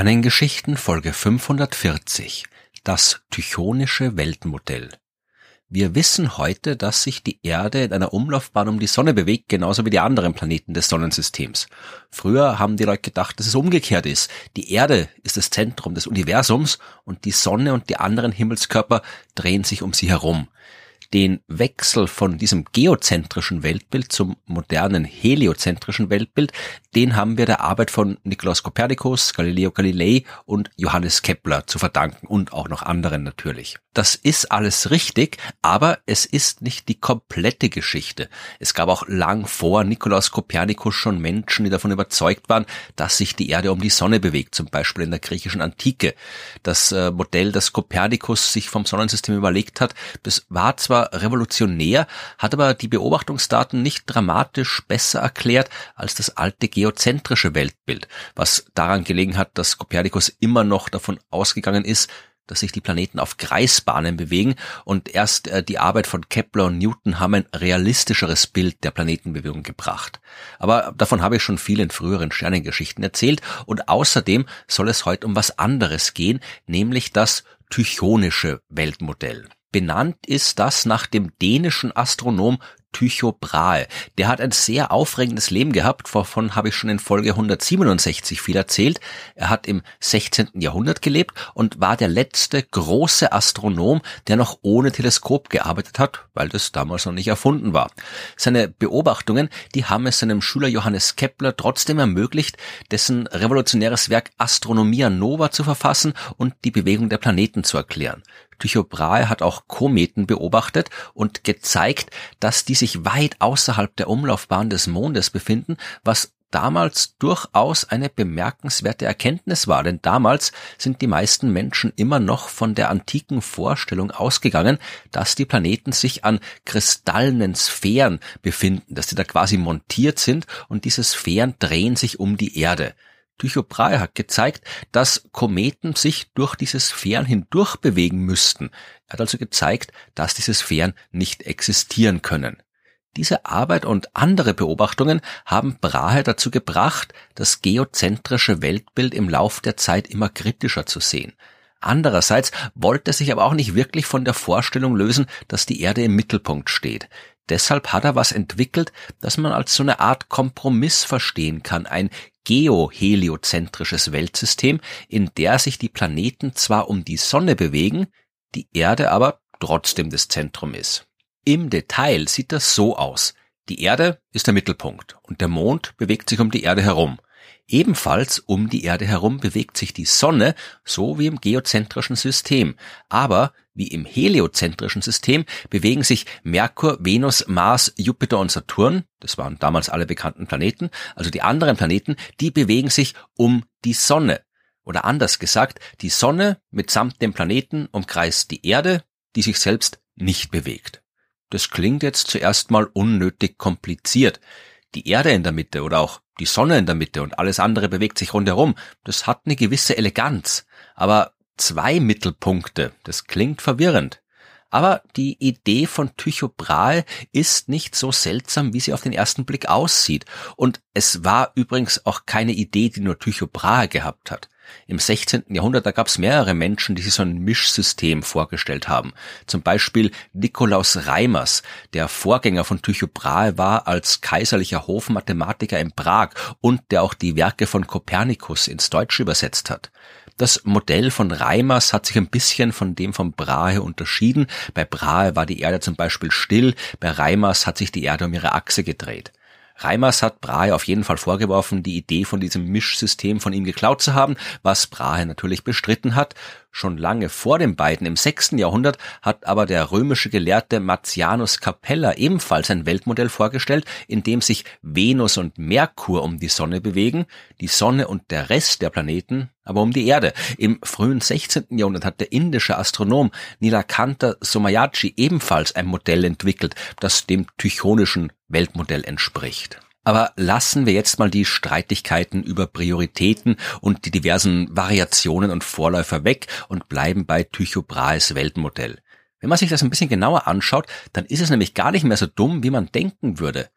Sternengeschichten Folge 540 Das Tychonische Weltmodell Wir wissen heute, dass sich die Erde in einer Umlaufbahn um die Sonne bewegt, genauso wie die anderen Planeten des Sonnensystems. Früher haben die Leute gedacht, dass es umgekehrt ist. Die Erde ist das Zentrum des Universums und die Sonne und die anderen Himmelskörper drehen sich um sie herum den Wechsel von diesem geozentrischen Weltbild zum modernen heliozentrischen Weltbild, den haben wir der Arbeit von Nikolaus Kopernikus, Galileo Galilei und Johannes Kepler zu verdanken und auch noch anderen natürlich. Das ist alles richtig, aber es ist nicht die komplette Geschichte. Es gab auch lang vor Nikolaus Kopernikus schon Menschen, die davon überzeugt waren, dass sich die Erde um die Sonne bewegt, zum Beispiel in der griechischen Antike. Das äh, Modell, das Kopernikus sich vom Sonnensystem überlegt hat, das war zwar revolutionär, hat aber die Beobachtungsdaten nicht dramatisch besser erklärt als das alte geozentrische Weltbild, was daran gelegen hat, dass Kopernikus immer noch davon ausgegangen ist, dass sich die Planeten auf Kreisbahnen bewegen und erst äh, die Arbeit von Kepler und Newton haben ein realistischeres Bild der Planetenbewegung gebracht. Aber davon habe ich schon viel in früheren Sternengeschichten erzählt und außerdem soll es heute um was anderes gehen, nämlich das Tychonische Weltmodell. Benannt ist das nach dem dänischen Astronom Tycho Brahe. Der hat ein sehr aufregendes Leben gehabt, wovon habe ich schon in Folge 167 viel erzählt. Er hat im 16. Jahrhundert gelebt und war der letzte große Astronom, der noch ohne Teleskop gearbeitet hat, weil das damals noch nicht erfunden war. Seine Beobachtungen, die haben es seinem Schüler Johannes Kepler trotzdem ermöglicht, dessen revolutionäres Werk Astronomia Nova zu verfassen und die Bewegung der Planeten zu erklären. Tycho Brahe hat auch Kometen beobachtet und gezeigt, dass die sich weit außerhalb der Umlaufbahn des Mondes befinden, was damals durchaus eine bemerkenswerte Erkenntnis war, denn damals sind die meisten Menschen immer noch von der antiken Vorstellung ausgegangen, dass die Planeten sich an kristallenen Sphären befinden, dass sie da quasi montiert sind und diese Sphären drehen sich um die Erde. Tycho Brahe hat gezeigt, dass Kometen sich durch diese Sphären hindurch bewegen müssten. Er hat also gezeigt, dass diese Sphären nicht existieren können. Diese Arbeit und andere Beobachtungen haben Brahe dazu gebracht, das geozentrische Weltbild im Lauf der Zeit immer kritischer zu sehen. Andererseits wollte er sich aber auch nicht wirklich von der Vorstellung lösen, dass die Erde im Mittelpunkt steht. Deshalb hat er was entwickelt, das man als so eine Art Kompromiss verstehen kann, ein geoheliozentrisches Weltsystem, in der sich die Planeten zwar um die Sonne bewegen, die Erde aber trotzdem das Zentrum ist. Im Detail sieht das so aus. Die Erde ist der Mittelpunkt und der Mond bewegt sich um die Erde herum. Ebenfalls um die Erde herum bewegt sich die Sonne, so wie im geozentrischen System. Aber wie im heliozentrischen System bewegen sich Merkur, Venus, Mars, Jupiter und Saturn, das waren damals alle bekannten Planeten, also die anderen Planeten, die bewegen sich um die Sonne. Oder anders gesagt, die Sonne mitsamt dem Planeten umkreist die Erde, die sich selbst nicht bewegt. Das klingt jetzt zuerst mal unnötig kompliziert. Die Erde in der Mitte oder auch die Sonne in der Mitte und alles andere bewegt sich rundherum. Das hat eine gewisse Eleganz. Aber zwei Mittelpunkte, das klingt verwirrend. Aber die Idee von Tycho Brahe ist nicht so seltsam, wie sie auf den ersten Blick aussieht. Und es war übrigens auch keine Idee, die nur Tycho Brahe gehabt hat. Im 16. Jahrhundert, da gab es mehrere Menschen, die sich so ein Mischsystem vorgestellt haben. Zum Beispiel Nikolaus Reimers, der Vorgänger von Tycho Brahe war als kaiserlicher Hofmathematiker in Prag und der auch die Werke von Kopernikus ins Deutsche übersetzt hat. Das Modell von Reimers hat sich ein bisschen von dem von Brahe unterschieden. Bei Brahe war die Erde zum Beispiel still, bei Reimers hat sich die Erde um ihre Achse gedreht. Reimers hat Brahe auf jeden Fall vorgeworfen, die Idee von diesem Mischsystem von ihm geklaut zu haben, was Brahe natürlich bestritten hat. Schon lange vor den beiden im sechsten Jahrhundert hat aber der römische Gelehrte Marcianus Capella ebenfalls ein Weltmodell vorgestellt, in dem sich Venus und Merkur um die Sonne bewegen, die Sonne und der Rest der Planeten aber um die Erde. Im frühen 16. Jahrhundert hat der indische Astronom Nilakanta Somayaji ebenfalls ein Modell entwickelt, das dem tychonischen Weltmodell entspricht. Aber lassen wir jetzt mal die Streitigkeiten über Prioritäten und die diversen Variationen und Vorläufer weg und bleiben bei Tycho Brahes Weltmodell. Wenn man sich das ein bisschen genauer anschaut, dann ist es nämlich gar nicht mehr so dumm, wie man denken würde.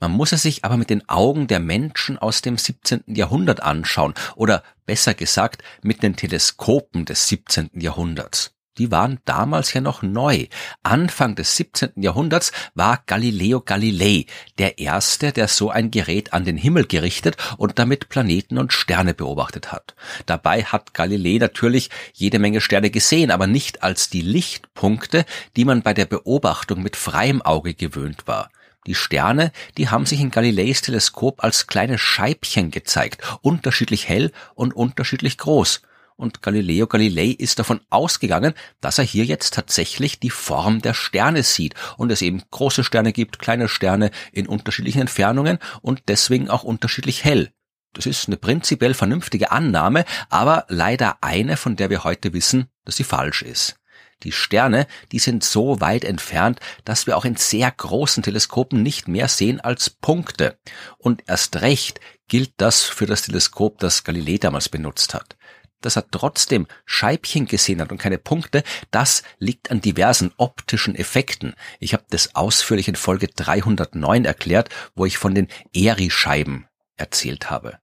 Man muss es sich aber mit den Augen der Menschen aus dem 17. Jahrhundert anschauen oder besser gesagt mit den Teleskopen des 17. Jahrhunderts die waren damals ja noch neu. Anfang des 17. Jahrhunderts war Galileo Galilei der erste, der so ein Gerät an den Himmel gerichtet und damit Planeten und Sterne beobachtet hat. Dabei hat Galilei natürlich jede Menge Sterne gesehen, aber nicht als die Lichtpunkte, die man bei der Beobachtung mit freiem Auge gewöhnt war. Die Sterne, die haben sich in Galileis Teleskop als kleine Scheibchen gezeigt, unterschiedlich hell und unterschiedlich groß und Galileo Galilei ist davon ausgegangen, dass er hier jetzt tatsächlich die Form der Sterne sieht und es eben große Sterne gibt, kleine Sterne in unterschiedlichen Entfernungen und deswegen auch unterschiedlich hell. Das ist eine prinzipiell vernünftige Annahme, aber leider eine, von der wir heute wissen, dass sie falsch ist. Die Sterne, die sind so weit entfernt, dass wir auch in sehr großen Teleskopen nicht mehr sehen als Punkte. Und erst recht gilt das für das Teleskop, das Galilei damals benutzt hat dass er trotzdem Scheibchen gesehen hat und keine Punkte, das liegt an diversen optischen Effekten. Ich habe das ausführlich in Folge 309 erklärt, wo ich von den Eri-Scheiben erzählt habe.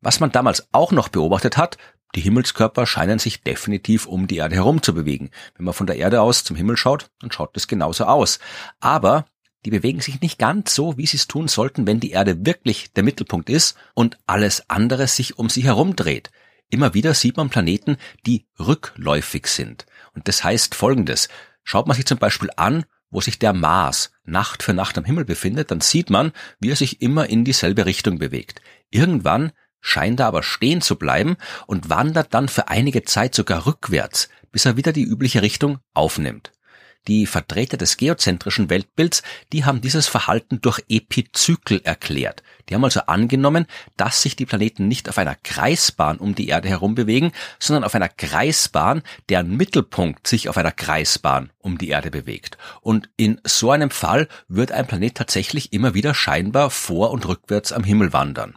Was man damals auch noch beobachtet hat, die Himmelskörper scheinen sich definitiv um die Erde herum zu bewegen. Wenn man von der Erde aus zum Himmel schaut, dann schaut es genauso aus. Aber die bewegen sich nicht ganz so, wie sie es tun sollten, wenn die Erde wirklich der Mittelpunkt ist und alles andere sich um sie herum dreht. Immer wieder sieht man Planeten, die rückläufig sind. Und das heißt folgendes. Schaut man sich zum Beispiel an, wo sich der Mars Nacht für Nacht am Himmel befindet, dann sieht man, wie er sich immer in dieselbe Richtung bewegt. Irgendwann scheint er aber stehen zu bleiben und wandert dann für einige Zeit sogar rückwärts, bis er wieder die übliche Richtung aufnimmt. Die Vertreter des geozentrischen Weltbilds, die haben dieses Verhalten durch Epizykel erklärt. Die haben also angenommen, dass sich die Planeten nicht auf einer Kreisbahn um die Erde herum bewegen, sondern auf einer Kreisbahn, deren Mittelpunkt sich auf einer Kreisbahn um die Erde bewegt. Und in so einem Fall wird ein Planet tatsächlich immer wieder scheinbar vor und rückwärts am Himmel wandern.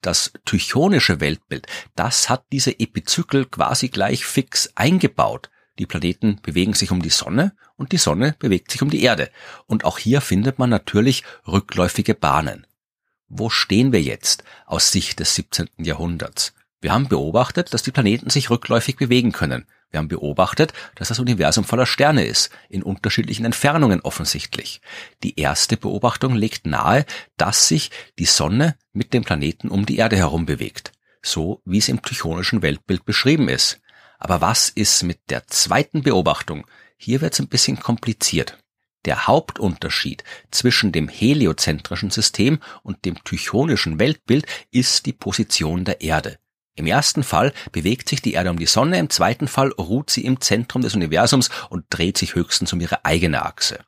Das tychonische Weltbild, das hat diese Epizykel quasi gleich fix eingebaut. Die Planeten bewegen sich um die Sonne und die Sonne bewegt sich um die Erde. Und auch hier findet man natürlich rückläufige Bahnen. Wo stehen wir jetzt aus Sicht des 17. Jahrhunderts? Wir haben beobachtet, dass die Planeten sich rückläufig bewegen können. Wir haben beobachtet, dass das Universum voller Sterne ist, in unterschiedlichen Entfernungen offensichtlich. Die erste Beobachtung legt nahe, dass sich die Sonne mit dem Planeten um die Erde herum bewegt, so wie es im tychonischen Weltbild beschrieben ist. Aber was ist mit der zweiten Beobachtung? Hier wird es ein bisschen kompliziert. Der Hauptunterschied zwischen dem heliozentrischen System und dem tychonischen Weltbild ist die Position der Erde. Im ersten Fall bewegt sich die Erde um die Sonne, im zweiten Fall ruht sie im Zentrum des Universums und dreht sich höchstens um ihre eigene Achse.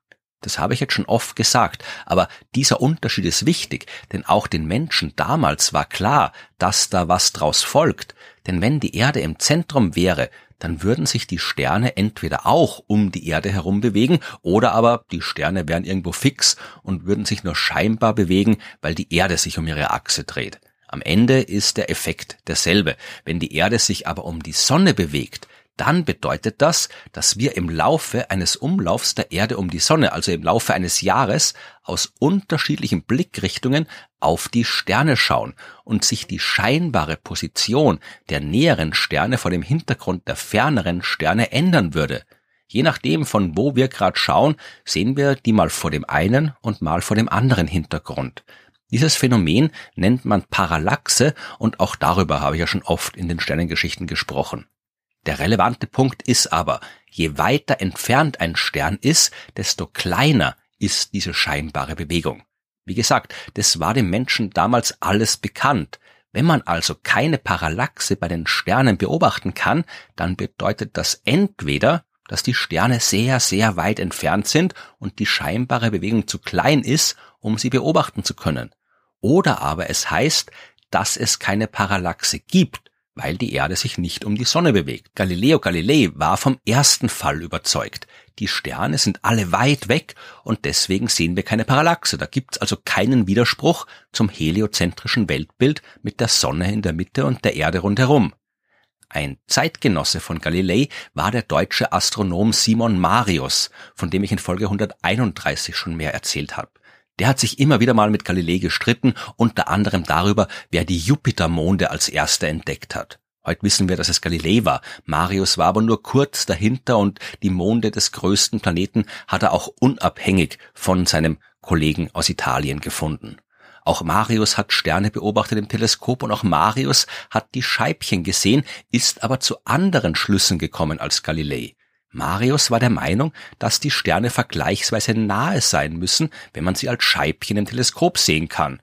Das habe ich jetzt schon oft gesagt, aber dieser Unterschied ist wichtig, denn auch den Menschen damals war klar, dass da was draus folgt, denn wenn die Erde im Zentrum wäre, dann würden sich die Sterne entweder auch um die Erde herum bewegen oder aber die Sterne wären irgendwo fix und würden sich nur scheinbar bewegen, weil die Erde sich um ihre Achse dreht. Am Ende ist der Effekt derselbe. Wenn die Erde sich aber um die Sonne bewegt, dann bedeutet das, dass wir im Laufe eines Umlaufs der Erde um die Sonne, also im Laufe eines Jahres, aus unterschiedlichen Blickrichtungen auf die Sterne schauen und sich die scheinbare Position der näheren Sterne vor dem Hintergrund der ferneren Sterne ändern würde. Je nachdem, von wo wir gerade schauen, sehen wir die mal vor dem einen und mal vor dem anderen Hintergrund. Dieses Phänomen nennt man Parallaxe und auch darüber habe ich ja schon oft in den Sternengeschichten gesprochen. Der relevante Punkt ist aber, je weiter entfernt ein Stern ist, desto kleiner ist diese scheinbare Bewegung. Wie gesagt, das war dem Menschen damals alles bekannt. Wenn man also keine Parallaxe bei den Sternen beobachten kann, dann bedeutet das entweder, dass die Sterne sehr, sehr weit entfernt sind und die scheinbare Bewegung zu klein ist, um sie beobachten zu können. Oder aber es heißt, dass es keine Parallaxe gibt weil die Erde sich nicht um die Sonne bewegt. Galileo Galilei war vom ersten Fall überzeugt. Die Sterne sind alle weit weg und deswegen sehen wir keine Parallaxe. Da gibt's also keinen Widerspruch zum heliozentrischen Weltbild mit der Sonne in der Mitte und der Erde rundherum. Ein Zeitgenosse von Galilei war der deutsche Astronom Simon Marius, von dem ich in Folge 131 schon mehr erzählt habe. Der hat sich immer wieder mal mit Galilei gestritten, unter anderem darüber, wer die Jupitermonde als erster entdeckt hat. Heute wissen wir, dass es Galilei war. Marius war aber nur kurz dahinter und die Monde des größten Planeten hat er auch unabhängig von seinem Kollegen aus Italien gefunden. Auch Marius hat Sterne beobachtet im Teleskop und auch Marius hat die Scheibchen gesehen, ist aber zu anderen Schlüssen gekommen als Galilei. Marius war der Meinung, dass die Sterne vergleichsweise nahe sein müssen, wenn man sie als Scheibchen im Teleskop sehen kann.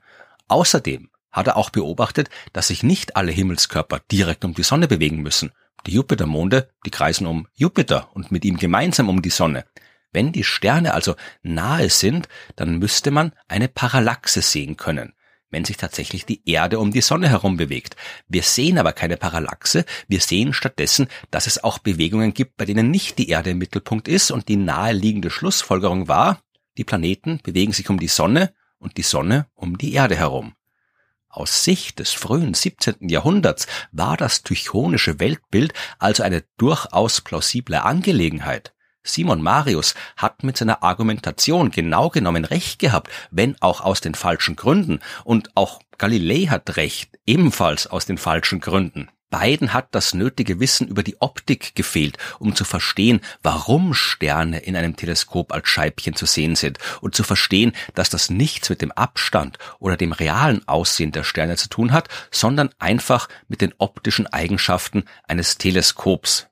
Außerdem hat er auch beobachtet, dass sich nicht alle Himmelskörper direkt um die Sonne bewegen müssen. Die Jupitermonde, die kreisen um Jupiter und mit ihm gemeinsam um die Sonne. Wenn die Sterne also nahe sind, dann müsste man eine Parallaxe sehen können, wenn sich tatsächlich die Erde um die Sonne herum bewegt. Wir sehen aber keine Parallaxe, wir sehen stattdessen, dass es auch Bewegungen gibt, bei denen nicht die Erde im Mittelpunkt ist und die naheliegende Schlussfolgerung war, die Planeten bewegen sich um die Sonne und die Sonne um die Erde herum. Aus Sicht des frühen 17. Jahrhunderts war das tychonische Weltbild also eine durchaus plausible Angelegenheit. Simon Marius hat mit seiner Argumentation genau genommen recht gehabt, wenn auch aus den falschen Gründen, und auch Galilei hat recht, ebenfalls aus den falschen Gründen. Beiden hat das nötige Wissen über die Optik gefehlt, um zu verstehen, warum Sterne in einem Teleskop als Scheibchen zu sehen sind und zu verstehen, dass das nichts mit dem Abstand oder dem realen Aussehen der Sterne zu tun hat, sondern einfach mit den optischen Eigenschaften eines Teleskops.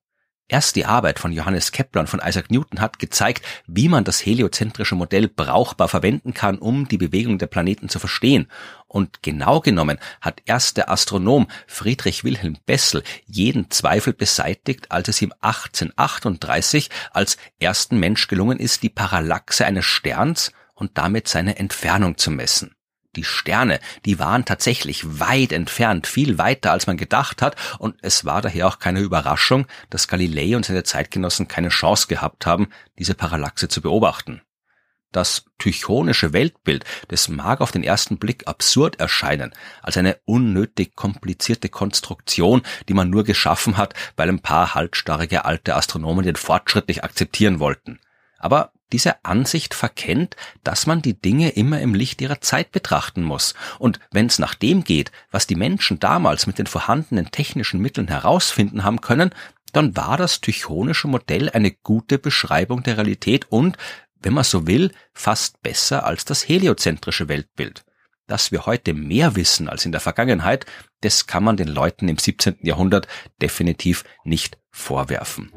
Erst die Arbeit von Johannes Kepler und von Isaac Newton hat gezeigt, wie man das heliozentrische Modell brauchbar verwenden kann, um die Bewegung der Planeten zu verstehen. Und genau genommen hat erst der Astronom Friedrich Wilhelm Bessel jeden Zweifel beseitigt, als es ihm 1838 als ersten Mensch gelungen ist, die Parallaxe eines Sterns und damit seine Entfernung zu messen die Sterne, die waren tatsächlich weit entfernt, viel weiter als man gedacht hat, und es war daher auch keine Überraschung, dass Galilei und seine Zeitgenossen keine Chance gehabt haben, diese Parallaxe zu beobachten. Das tychonische Weltbild, das mag auf den ersten Blick absurd erscheinen, als eine unnötig komplizierte Konstruktion, die man nur geschaffen hat, weil ein paar haltstarrige alte Astronomen den Fortschritt nicht akzeptieren wollten. Aber diese Ansicht verkennt, dass man die Dinge immer im Licht ihrer Zeit betrachten muss. Und wenn es nach dem geht, was die Menschen damals mit den vorhandenen technischen Mitteln herausfinden haben können, dann war das tychonische Modell eine gute Beschreibung der Realität und, wenn man so will, fast besser als das heliozentrische Weltbild. Dass wir heute mehr wissen als in der Vergangenheit, das kann man den Leuten im 17. Jahrhundert definitiv nicht vorwerfen.